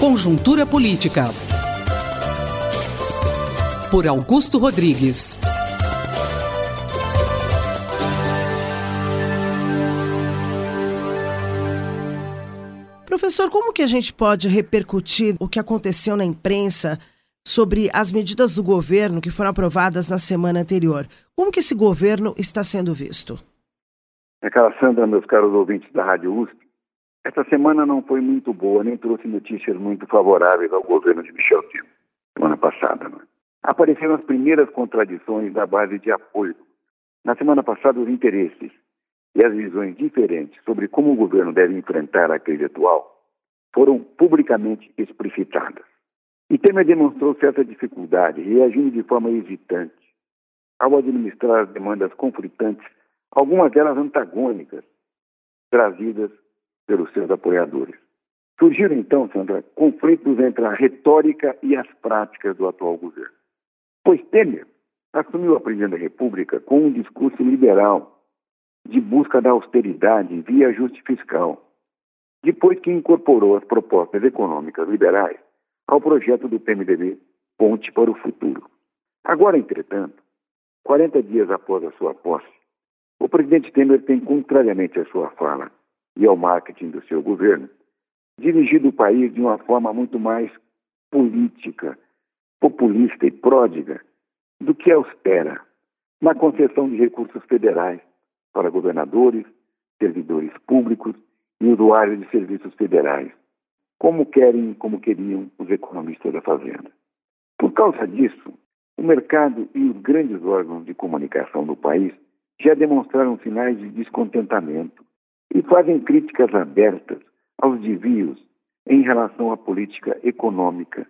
Conjuntura Política. Por Augusto Rodrigues. Professor, como que a gente pode repercutir o que aconteceu na imprensa sobre as medidas do governo que foram aprovadas na semana anterior? Como que esse governo está sendo visto? Aquela Sandra, meus caros ouvintes da Rádio USP, essa semana não foi muito boa, nem trouxe notícias muito favoráveis ao governo de Michel Temer, semana passada. Né? Apareceram as primeiras contradições da base de apoio. Na semana passada, os interesses e as visões diferentes sobre como o governo deve enfrentar a crise atual foram publicamente explicitadas. E Temer demonstrou certa dificuldade, reagindo de forma hesitante ao administrar as demandas conflitantes, algumas delas antagônicas, trazidas pelos seus apoiadores. Surgiram então, Sandra, conflitos entre a retórica e as práticas do atual governo. Pois Temer assumiu a presidência da República com um discurso liberal de busca da austeridade via ajuste fiscal, depois que incorporou as propostas econômicas liberais ao projeto do PMDB Ponte para o Futuro. Agora, entretanto, 40 dias após a sua posse, o presidente Temer tem, contrariamente à sua fala, e ao marketing do seu governo, dirigido o país de uma forma muito mais política, populista e pródiga do que austera na concessão de recursos federais para governadores, servidores públicos e usuários de serviços federais, como querem, como queriam os economistas da Fazenda. Por causa disso, o mercado e os grandes órgãos de comunicação do país já demonstraram sinais de descontentamento e fazem críticas abertas aos desvios em relação à política econômica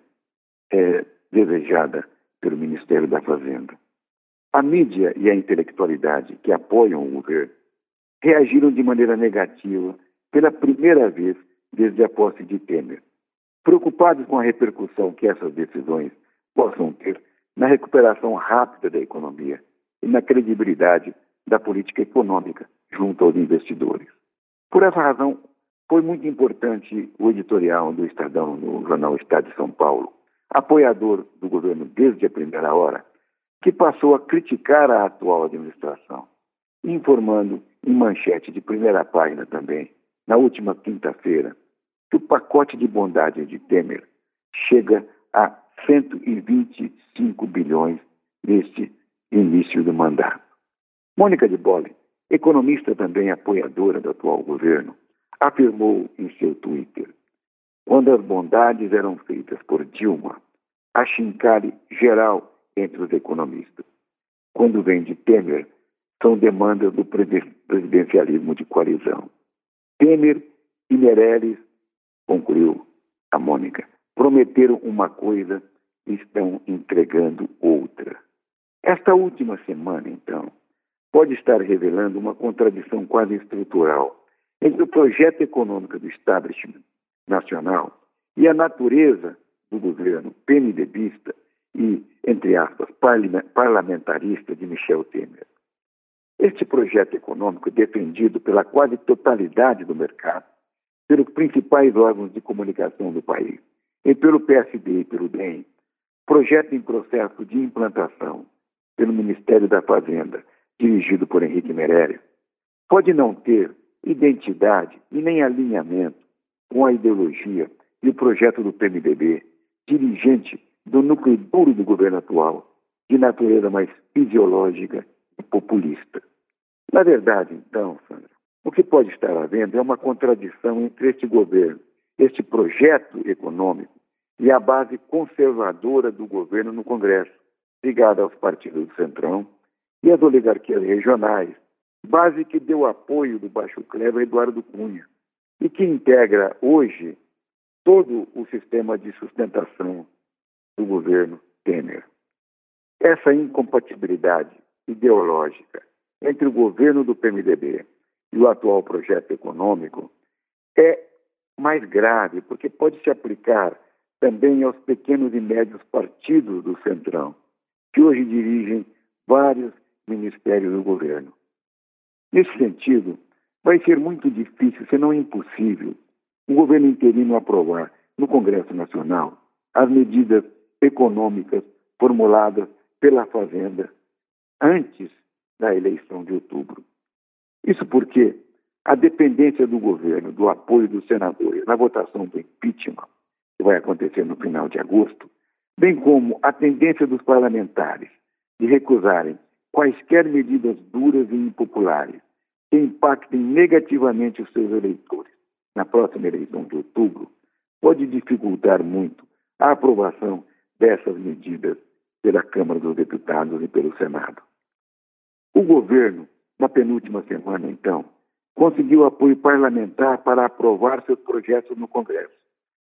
é, desejada pelo Ministério da Fazenda. A mídia e a intelectualidade que apoiam o governo reagiram de maneira negativa pela primeira vez desde a posse de Temer, preocupados com a repercussão que essas decisões possam ter na recuperação rápida da economia e na credibilidade da política econômica junto aos investidores. Por essa razão, foi muito importante o editorial do Estadão, no jornal Estado de São Paulo, apoiador do governo desde a primeira hora, que passou a criticar a atual administração, informando em manchete de primeira página também, na última quinta-feira, que o pacote de bondade de Temer chega a 125 bilhões neste início do mandato. Mônica de Bolle economista também apoiadora do atual governo, afirmou em seu Twitter: quando as bondades eram feitas por Dilma, a chincale geral entre os economistas. Quando vem de Temer, são demandas do presidencialismo de coalizão. Temer e Meirelles, concluiu a Mônica, prometeram uma coisa e estão entregando outra. Esta última semana, então, pode estar revelando uma contradição quase estrutural entre o projeto econômico do establishment nacional e a natureza do governo PMDBista e, entre aspas, parlamentarista de Michel Temer. Este projeto econômico, defendido pela quase totalidade do mercado, pelos principais órgãos de comunicação do país, e pelo PSD e pelo DEM, projeto em processo de implantação pelo Ministério da Fazenda dirigido por Henrique Meirelles, pode não ter identidade e nem alinhamento com a ideologia e o projeto do PMDB, dirigente do núcleo duro do governo atual, de natureza mais fisiológica e populista. Na verdade, então, Sandra, o que pode estar havendo é uma contradição entre este governo, este projeto econômico e a base conservadora do governo no Congresso, ligada aos partidos do Centrão e as oligarquias regionais, base que deu apoio do Baixo Clero Eduardo Cunha e que integra hoje todo o sistema de sustentação do governo Temer. Essa incompatibilidade ideológica entre o governo do PMDB e o atual projeto econômico é mais grave, porque pode se aplicar também aos pequenos e médios partidos do Centrão, que hoje dirigem vários ministérios do governo. Nesse sentido, vai ser muito difícil, se não impossível, o governo interino aprovar no Congresso Nacional as medidas econômicas formuladas pela Fazenda antes da eleição de outubro. Isso porque a dependência do governo, do apoio dos senadores na votação do impeachment, que vai acontecer no final de agosto, bem como a tendência dos parlamentares de recusarem quaisquer medidas duras e impopulares que impactem negativamente os seus eleitores na próxima eleição de outubro, pode dificultar muito a aprovação dessas medidas pela Câmara dos Deputados e pelo Senado. O governo, na penúltima semana, então, conseguiu apoio parlamentar para aprovar seus projetos no Congresso,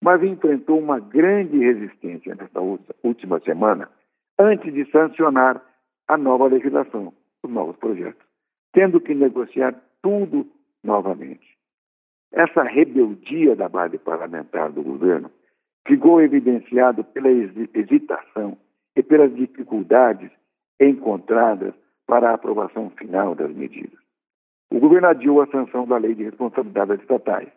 mas enfrentou uma grande resistência nesta última semana antes de sancionar a nova legislação, os novos projetos, tendo que negociar tudo novamente. Essa rebeldia da base parlamentar do governo ficou evidenciado pela hesitação e pelas dificuldades encontradas para a aprovação final das medidas. O governo adiou a sanção da Lei de Responsabilidades Estatais,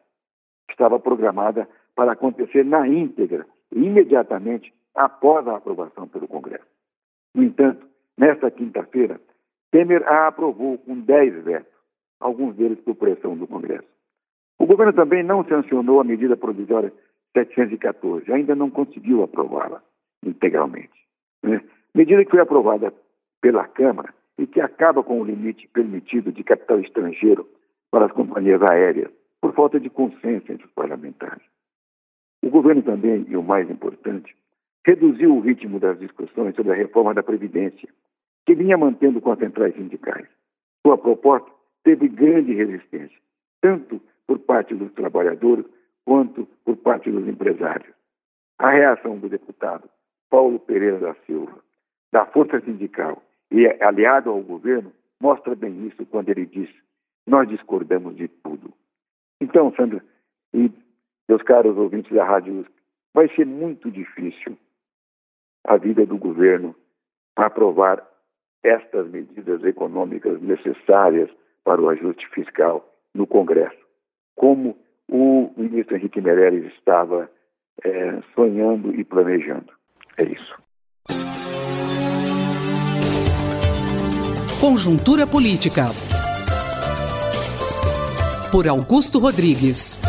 que estava programada para acontecer na íntegra imediatamente após a aprovação pelo Congresso. No entanto, nesta quinta-feira, Temer a aprovou com 10 vetos, alguns deles por pressão do Congresso. O governo também não sancionou a medida provisória 714, ainda não conseguiu aprová-la integralmente. Né? Medida que foi aprovada pela Câmara e que acaba com o limite permitido de capital estrangeiro para as companhias aéreas, por falta de consenso entre os parlamentares. O governo também, e o mais importante, reduziu o ritmo das discussões sobre a reforma da Previdência, que vinha mantendo com as centrais sindicais. Sua proposta teve grande resistência, tanto por parte dos trabalhadores quanto por parte dos empresários. A reação do deputado Paulo Pereira da Silva, da Força Sindical e aliado ao governo, mostra bem isso quando ele diz: Nós discordamos de tudo. Então, Sandra e meus caros ouvintes da Rádio vai ser muito difícil a vida do governo aprovar estas medidas econômicas necessárias para o ajuste fiscal no Congresso, como o ministro Henrique Meirelles estava é, sonhando e planejando. É isso. Conjuntura Política. Por Augusto Rodrigues.